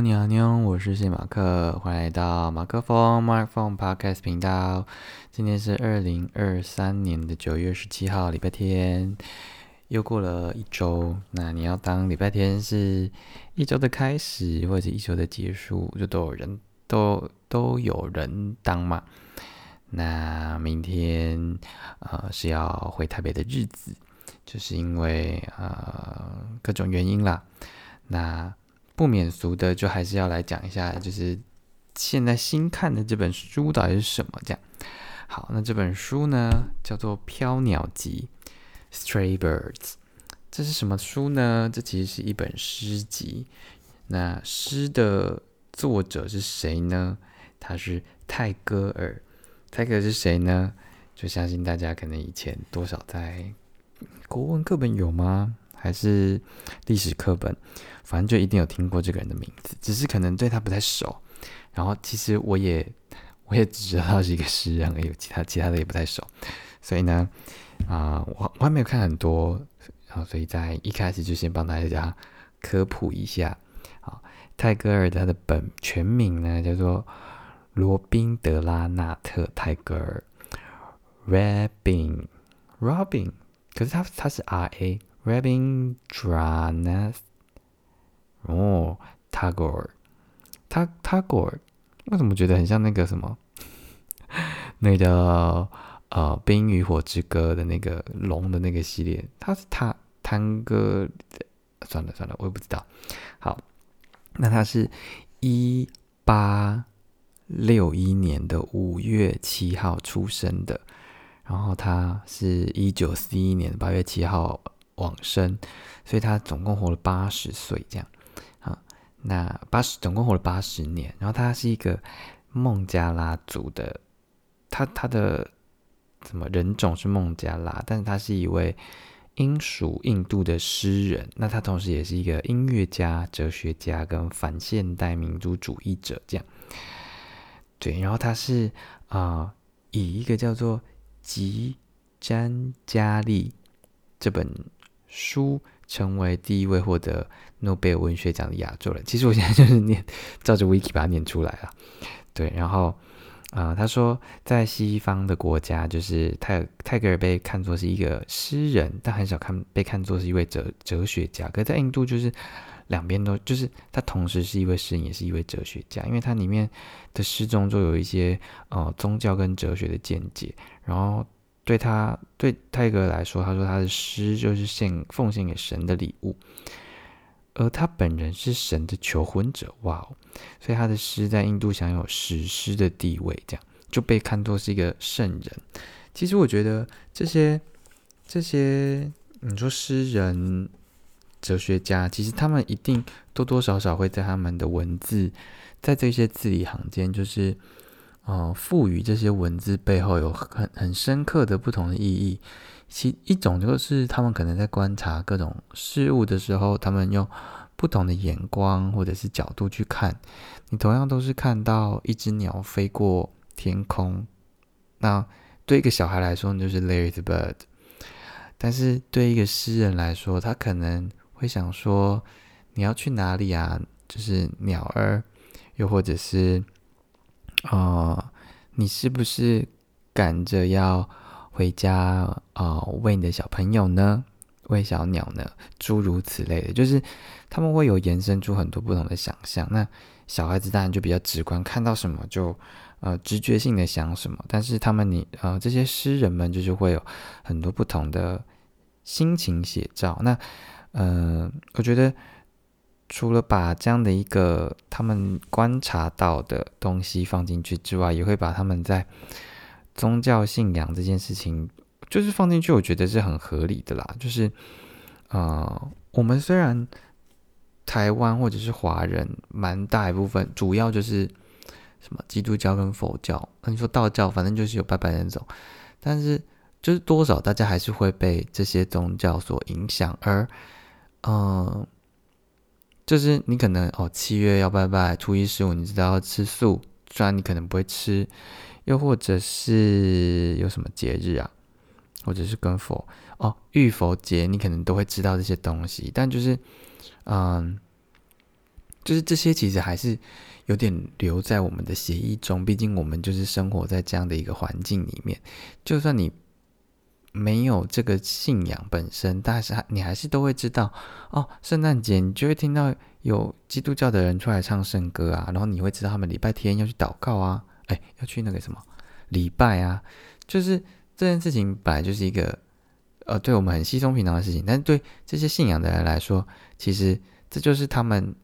你好，你好，我是谢马克，欢迎来到马克风 Mark Phone Podcast 频道。今天是二零二三年的九月十七号，礼拜天，又过了一周。那你要当礼拜天是一周的开始，或者一周的结束，就都有人都都有人当嘛。那明天呃是要回台北的日子，就是因为呃各种原因啦。那不免俗的，就还是要来讲一下，就是现在新看的这本书到底是什么？这样好，那这本书呢叫做《飘鸟集》（Stray Birds）。这是什么书呢？这其实是一本诗集。那诗的作者是谁呢？他是泰戈尔。泰戈尔是谁呢？就相信大家可能以前多少在国文课本有吗？还是历史课本？反正就一定有听过这个人的名字，只是可能对他不太熟。然后其实我也我也只知道他是一个诗人而已，其他其他的也不太熟。所以呢，啊，我我还没有看很多，然后所以在一开始就先帮大家科普一下。好，泰戈尔他的本全名呢叫做罗宾德拉纳特泰戈尔，Robin，Robin，可是他他是 R A Robin Dranas。哦，Tagore，他 Tagore，为什么觉得很像那个什么？那个呃，《冰与火之歌》的那个龙的那个系列，他是他探戈，算了算了，我也不知道。好，那他是一八六一年的五月七号出生的，然后他是一九四一年八月七号往生，所以他总共活了八十岁，这样啊。那八十总共活了八十年，然后他是一个孟加拉族的，他他的什么人种是孟加拉，但是他是一位英属印度的诗人，那他同时也是一个音乐家、哲学家跟反现代民族主义者，这样。对，然后他是啊，以一个叫做《吉詹加利》这本书。成为第一位获得诺贝尔文学奖的亚洲人。其实我现在就是念照着 wiki 把它念出来了。对，然后啊，他说在西方的国家，就是泰泰戈尔被看作是一个诗人，但很少看被看作是一位哲哲学家。可在印度，就是两边都就是他同时是一位诗人，也是一位哲学家，因为他里面的诗中就有一些呃宗教跟哲学的见解，然后。对他，对泰戈尔来说，他说他的诗就是献奉献给神的礼物，而他本人是神的求婚者，哇哦！所以他的诗在印度享有史诗的地位，这样就被看作是一个圣人。其实我觉得这些这些，你说诗人、哲学家，其实他们一定多多少少会在他们的文字，在这些字里行间，就是。哦，赋予这些文字背后有很很深刻的不同的意义。其一种就是他们可能在观察各种事物的时候，他们用不同的眼光或者是角度去看。你同样都是看到一只鸟飞过天空，那对一个小孩来说就是 Larry the bird，但是对一个诗人来说，他可能会想说你要去哪里啊？就是鸟儿，又或者是。哦，你是不是赶着要回家啊？喂你的小朋友呢？喂小鸟呢？诸如此类的，就是他们会有延伸出很多不同的想象。那小孩子当然就比较直观，看到什么就呃直觉性的想什么。但是他们你呃这些诗人们就是会有很多不同的心情写照。那嗯，我觉得。除了把这样的一个他们观察到的东西放进去之外，也会把他们在宗教信仰这件事情，就是放进去，我觉得是很合理的啦。就是，呃，我们虽然台湾或者是华人蛮大一部分，主要就是什么基督教跟佛教，那你说道教，反正就是有拜拜那种，但是就是多少大家还是会被这些宗教所影响，而，嗯。就是你可能哦，七月要拜拜，初一十五你知道要吃素，虽然你可能不会吃，又或者是有什么节日啊，或者是跟佛哦，浴佛节，你可能都会知道这些东西。但就是，嗯，就是这些其实还是有点留在我们的协议中，毕竟我们就是生活在这样的一个环境里面。就算你没有这个信仰本身，但是你还是都会知道哦，圣诞节你就会听到有基督教的人出来唱圣歌啊，然后你会知道他们礼拜天要去祷告啊，哎，要去那个什么礼拜啊，就是这件事情本来就是一个。呃，对我们很稀松平常的事情，但是对这些信仰的人来说，其实这就是他们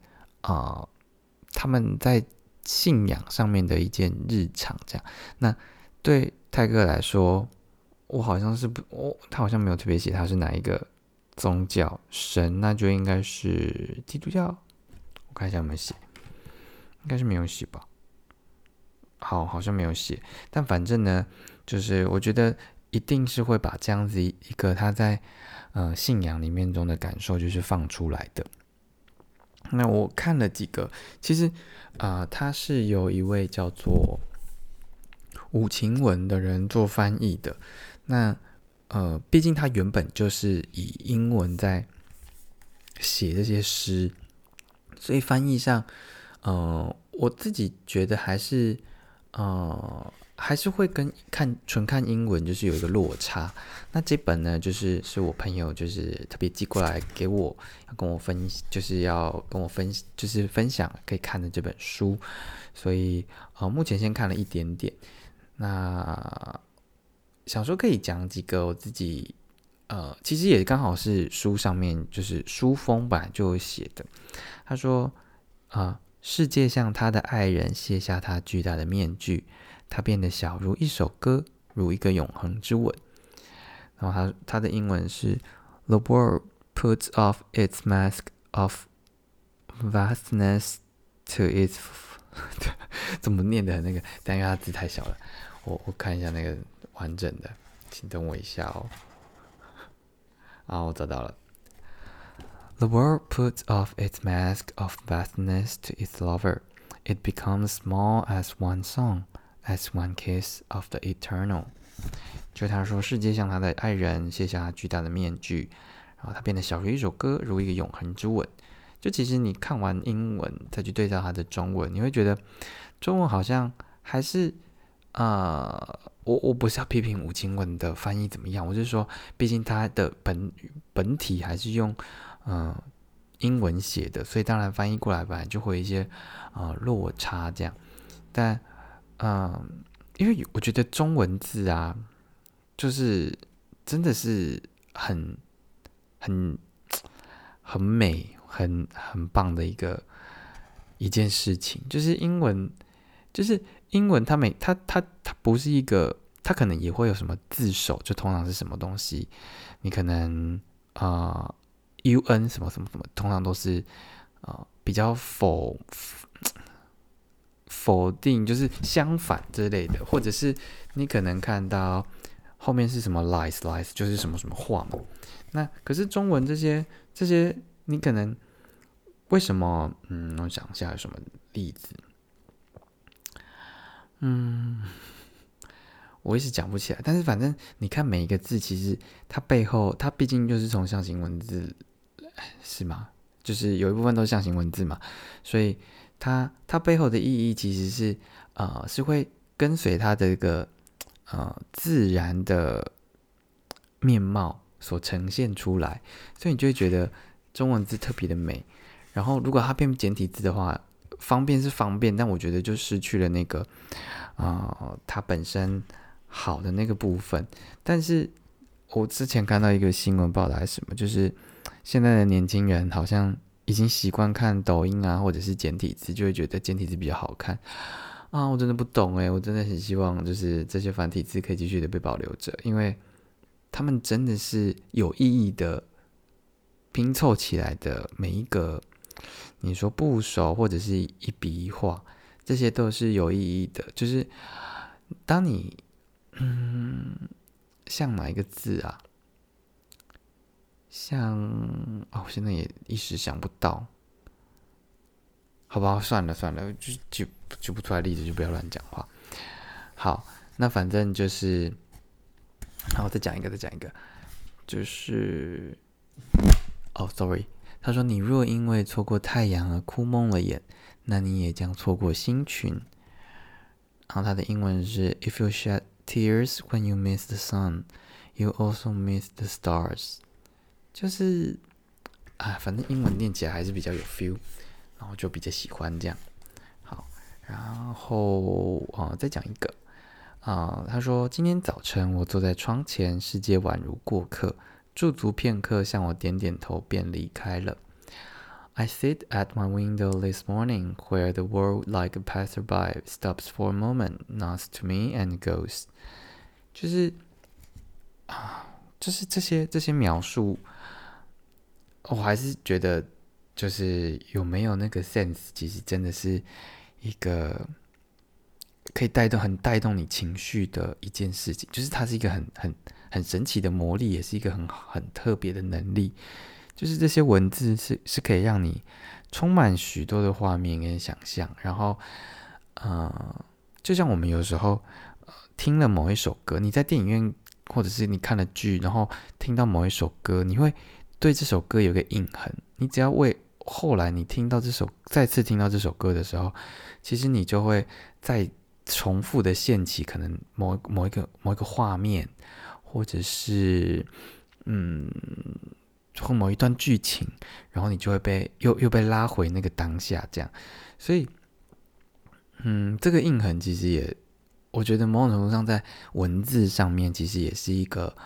啊，他们在信仰上面的一件日常。这样，那对泰哥来说，我好像是不，我他好像没有特别写他是哪一个宗教神，那就应该是基督教。我看一下有没有写，应该是没有写吧。好，好像没有写，但反正呢，就是我觉得。一定是会把这样子一个他在呃信仰里面中的感受，就是放出来的。那我看了几个，其实啊，他是有一位叫做武晴文的人做翻译的。那呃，毕竟他原本就是以英文在写这些诗，所以翻译上，呃，我自己觉得还是呃。还是会跟看纯看英文就是有一个落差。那这本呢，就是是我朋友就是特别寄过来给我，要跟我分，就是要跟我分，就是分享可以看的这本书。所以呃，目前先看了一点点。那想说可以讲几个我自己呃，其实也刚好是书上面就是书封本来就写的。他说啊，世界向他的爱人卸下他巨大的面具。他变得小，如一首歌，如一个永恒之吻。然后他他的英文是：The world puts off its mask of vastness to its 怎么念的那个？但因为它字太小了，我我看一下那个完整的，请等我一下哦。啊，我找到了。The world puts off its mask of vastness to its lover. It becomes small as one song. As one kiss of the eternal，就他说，世界向他的爱人卸下巨大的面具，然后他变得小如一首歌，如一个永恒之吻。就其实你看完英文再去对照他的中文，你会觉得中文好像还是啊，我我不是要批评吴清文的翻译怎么样，我是说，毕竟他的本本体还是用嗯英文写的，所以当然翻译过来本来就会有一些啊落差这样，但。嗯，因为我觉得中文字啊，就是真的是很很很美、很很棒的一个一件事情。就是英文，就是英文，它每它它它不是一个，它可能也会有什么字首，就通常是什么东西，你可能啊，U N 什么什么什么，通常都是啊比较否。否定就是相反之类的，或者是你可能看到后面是什么 lies lies，就是什么什么话嘛。那可是中文这些这些，你可能为什么？嗯，我想一下有什么例子。嗯，我一时讲不起来。但是反正你看每一个字，其实它背后，它毕竟就是从象形文字，是吗？就是有一部分都是象形文字嘛，所以。它它背后的意义其实是，呃，是会跟随它的一个呃自然的面貌所呈现出来，所以你就会觉得中文字特别的美。然后如果它变简体字的话，方便是方便，但我觉得就失去了那个啊它本身好的那个部分。但是我之前看到一个新闻报道还是什么，就是现在的年轻人好像。已经习惯看抖音啊，或者是简体字，就会觉得简体字比较好看啊！我真的不懂诶，我真的很希望就是这些繁体字可以继续的被保留着，因为他们真的是有意义的拼凑起来的每一个，你说部首或者是一笔一画，这些都是有意义的。就是当你嗯，像哪一个字啊？像哦，我现在也一时想不到，好吧，算了算了，就举举不出来例子，就不要乱讲话。好，那反正就是，好，再讲一个，再讲一个，就是，哦，sorry，他说：“你若因为错过太阳而哭蒙了眼，那你也将错过星群。”然后他的英文是：“If you shed tears when you miss the sun, you also miss the stars。”就是啊，反正英文念起来还是比较有 feel，然后就比较喜欢这样。好，然后啊，再讲一个啊，他说：“今天早晨我坐在窗前，世界宛如过客。”驻足片刻，向我点点头，便离开了。I sit at my window this morning, where the world, like a passerby, stops for a moment, nods to me, and goes. 就是啊，就是这些这些描述，我还是觉得，就是有没有那个 sense，其实真的是一个可以带动、很带动你情绪的一件事情。就是它是一个很很。很神奇的魔力，也是一个很很特别的能力。就是这些文字是是可以让你充满许多的画面跟想象。然后，呃，就像我们有时候听了某一首歌，你在电影院或者是你看了剧，然后听到某一首歌，你会对这首歌有个印痕。你只要为后来你听到这首再次听到这首歌的时候，其实你就会再重复的现起可能某某一个某一个画面。或者是，嗯，或某一段剧情，然后你就会被又又被拉回那个当下，这样。所以，嗯，这个印痕其实也，我觉得某种程度上在文字上面其实也是一个，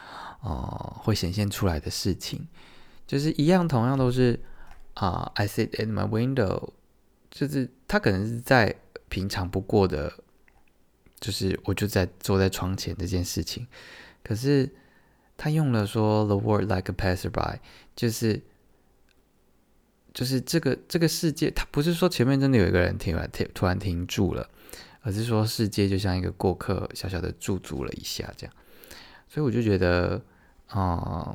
呃，会显现出来的事情。就是一样，同样都是啊，I sit at my window，就是他可能是在平常不过的，就是我就在坐在窗前这件事情。可是他用了说 “the world like a passerby”，就是就是这个这个世界，他不是说前面真的有一个人停了停突然停住了，而是说世界就像一个过客，小小的驻足了一下这样。所以我就觉得，啊，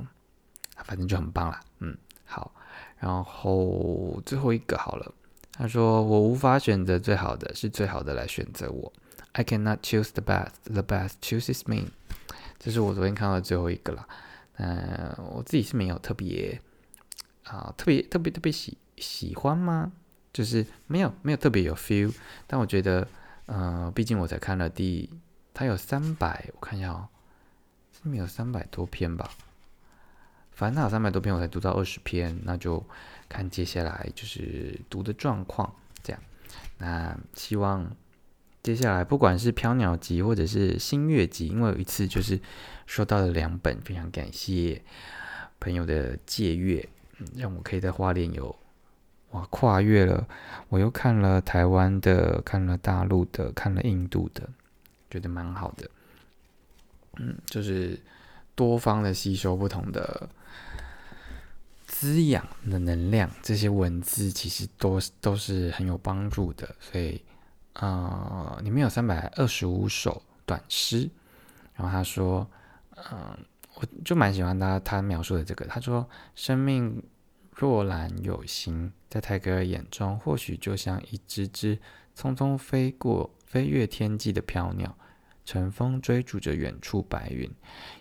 反正就很棒啦。嗯，好，然后最后一个好了。他说：“我无法选择最好的，是最好的来选择我。I cannot choose the best, the best chooses me。”这是我昨天看到的最后一个了，嗯，我自己是没有特别啊，特别特别特别喜喜欢吗？就是没有没有特别有 feel，但我觉得，嗯，毕竟我才看了第，它有三百，我看一下哦，是没有三百多篇吧？反正它有三百多篇，我才读到二十篇，那就看接下来就是读的状况，这样，那希望。接下来，不管是飘鸟集或者是新月集，因为有一次就是收到了两本，非常感谢朋友的借阅，让我可以在花莲有哇跨越了，我又看了台湾的，看了大陆的，看了印度的，觉得蛮好的。嗯，就是多方的吸收不同的滋养的能量，这些文字其实都都是很有帮助的，所以。呃，里面有三百二十五首短诗，然后他说，嗯，我就蛮喜欢他他描述的这个。他说，生命若然有形，在泰戈尔眼中，或许就像一只只匆匆飞过、飞越天际的飘鸟，乘风追逐着远处白云，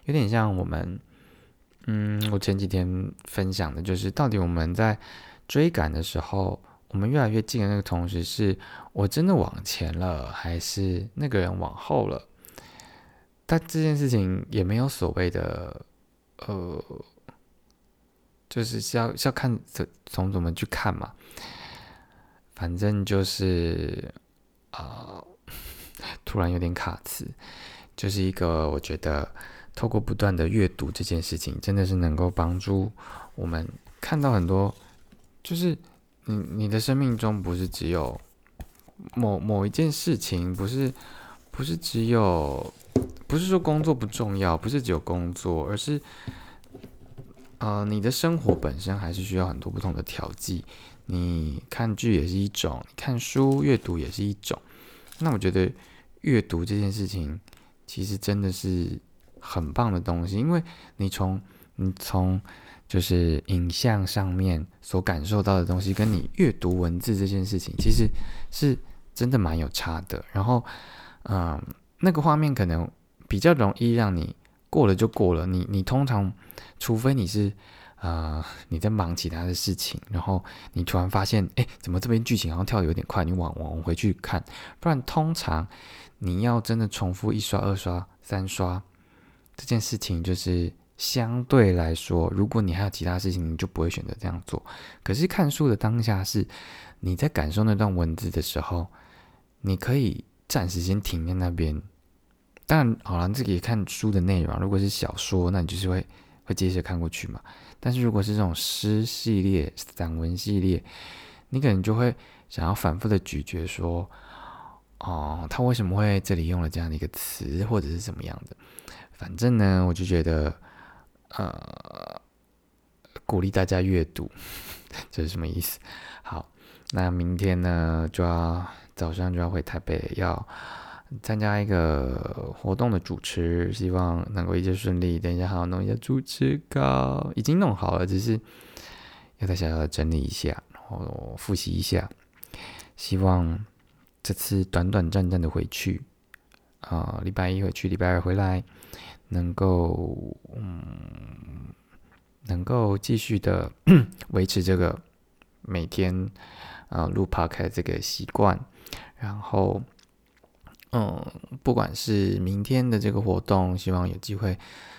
有点像我们，嗯，我前几天分享的就是，到底我们在追赶的时候。我们越来越近的那个同时，是我真的往前了，还是那个人往后了？但这件事情也没有所谓的，呃，就是是要是要看怎从怎么去看嘛。反正就是啊，突然有点卡词，就是一个我觉得透过不断的阅读这件事情，真的是能够帮助我们看到很多，就是。你你的生命中不是只有某某一件事情，不是不是只有，不是说工作不重要，不是只有工作，而是，呃，你的生活本身还是需要很多不同的调剂。你看剧也是一种，看书阅读也是一种。那我觉得阅读这件事情其实真的是很棒的东西，因为你从你从。就是影像上面所感受到的东西，跟你阅读文字这件事情，其实是真的蛮有差的。然后，嗯，那个画面可能比较容易让你过了就过了。你你通常，除非你是呃你在忙其他的事情，然后你突然发现，哎，怎么这边剧情好像跳的有点快，你往往回去看，不然通常你要真的重复一刷、二刷、三刷这件事情，就是相对来说，如果你还有其他事情，你就不会选择这样做。可是看书的当下是你在感受那段文字的时候，你可以暂时先停在那边。当然，好了，这个也看书的内容。如果是小说，那你就是会会接着看过去嘛。但是如果是这种诗系列、散文系列，你可能就会想要反复的咀嚼，说，哦，他为什么会这里用了这样的一个词，或者是怎么样的？反正呢，我就觉得，呃，鼓励大家阅读，这是什么意思？好，那明天呢，就要早上就要回台北要。参加一个活动的主持，希望能够一切顺利。等一下还要弄一下主持稿，已经弄好了，只是要再小小的整理一下，然后复习一下。希望这次短短暂暂的回去，啊，礼拜一回去，礼拜二回来，能够嗯，能够继续的 维持这个每天啊录 p 开这个习惯，然后。嗯，不管是明天的这个活动，希望有机会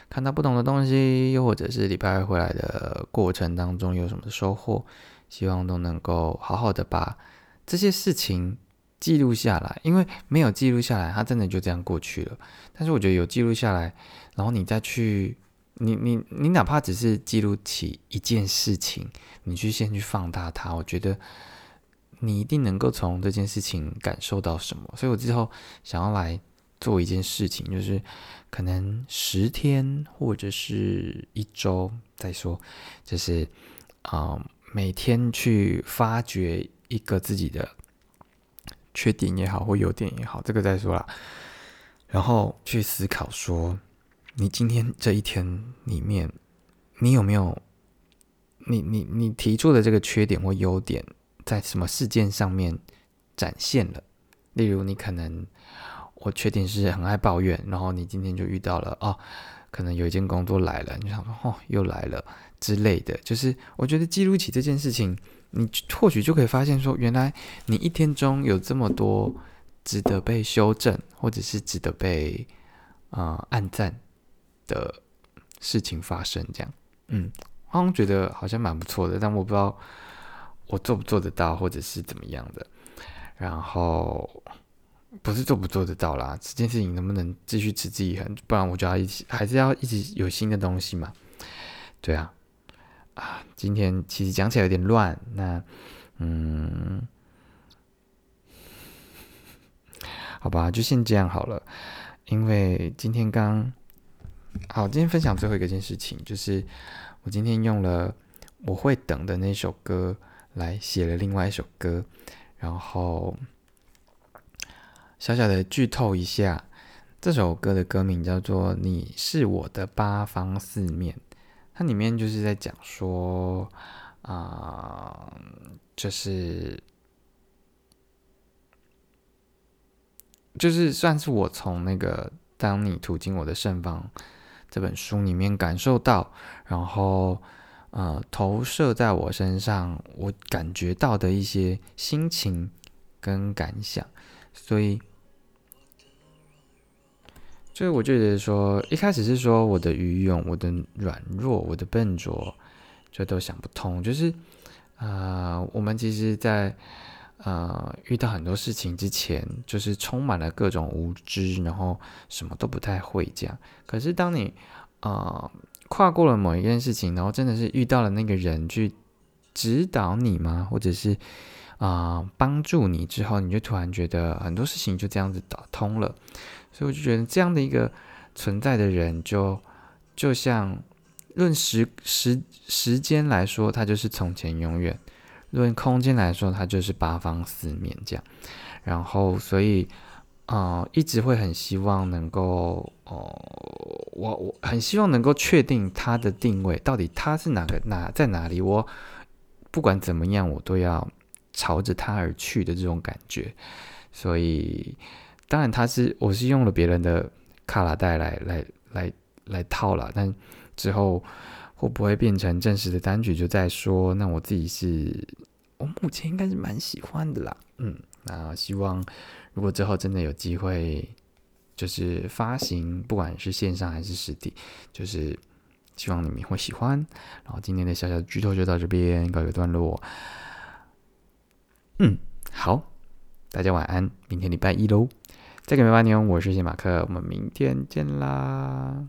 看到不同的东西，又或者是礼拜二回来的过程当中有什么收获，希望都能够好好的把这些事情记录下来。因为没有记录下来，它真的就这样过去了。但是我觉得有记录下来，然后你再去，你你你哪怕只是记录起一件事情，你去先去放大它，我觉得。你一定能够从这件事情感受到什么，所以我之后想要来做一件事情，就是可能十天或者是一周再说，就是啊每天去发掘一个自己的缺点也好或优点也好，这个再说啦，然后去思考说，你今天这一天里面，你有没有你你你提出的这个缺点或优点？在什么事件上面展现了？例如，你可能我缺点是很爱抱怨，然后你今天就遇到了哦，可能有一件工作来了，你想说哦又来了之类的。就是我觉得记录起这件事情，你或许就可以发现说，原来你一天中有这么多值得被修正，或者是值得被啊暗赞的事情发生。这样，嗯，我刚觉得好像蛮不错的，但我不知道。我做不做得到，或者是怎么样的？然后不是做不做得到啦，这件事情能不能继续持之以恒？不然我就要一起，还是要一直有新的东西嘛？对啊，啊，今天其实讲起来有点乱。那嗯，好吧，就先这样好了。因为今天刚好，今天分享最后一个件事情，就是我今天用了我会等的那首歌。来写了另外一首歌，然后小小的剧透一下，这首歌的歌名叫做《你是我的八方四面》，它里面就是在讲说，啊，就是就是算是我从那个《当你途经我的盛放》这本书里面感受到，然后。呃，投射在我身上，我感觉到的一些心情跟感想，所以，所以我就觉得说，一开始是说我的愚勇、我的软弱、我的笨拙，就都想不通。就是，呃，我们其实，在呃遇到很多事情之前，就是充满了各种无知，然后什么都不太会这样。可是当你，呃。跨过了某一件事情，然后真的是遇到了那个人去指导你吗？或者是啊帮助你之后，你就突然觉得很多事情就这样子打通了。所以我就觉得这样的一个存在的人，就就像论时时时间来说，他就是从前永远；论空间来说，他就是八方四面这样。然后所以。啊，一直会很希望能够哦，我我很希望能够确定他的定位，到底他是哪个哪在哪里？我不管怎么样，我都要朝着他而去的这种感觉。所以，当然他是我是用了别人的卡拉带来来来来套了，但之后会不会变成正式的单曲就再说。那我自己是，我目前应该是蛮喜欢的啦。嗯，那希望如果之后真的有机会，就是发行，不管是线上还是实体，就是希望你们会喜欢。然后今天的小小剧透就到这边告一个段落。嗯，好，大家晚安，明天礼拜一喽。再给梅巴牛，我是谢马克，我们明天见啦。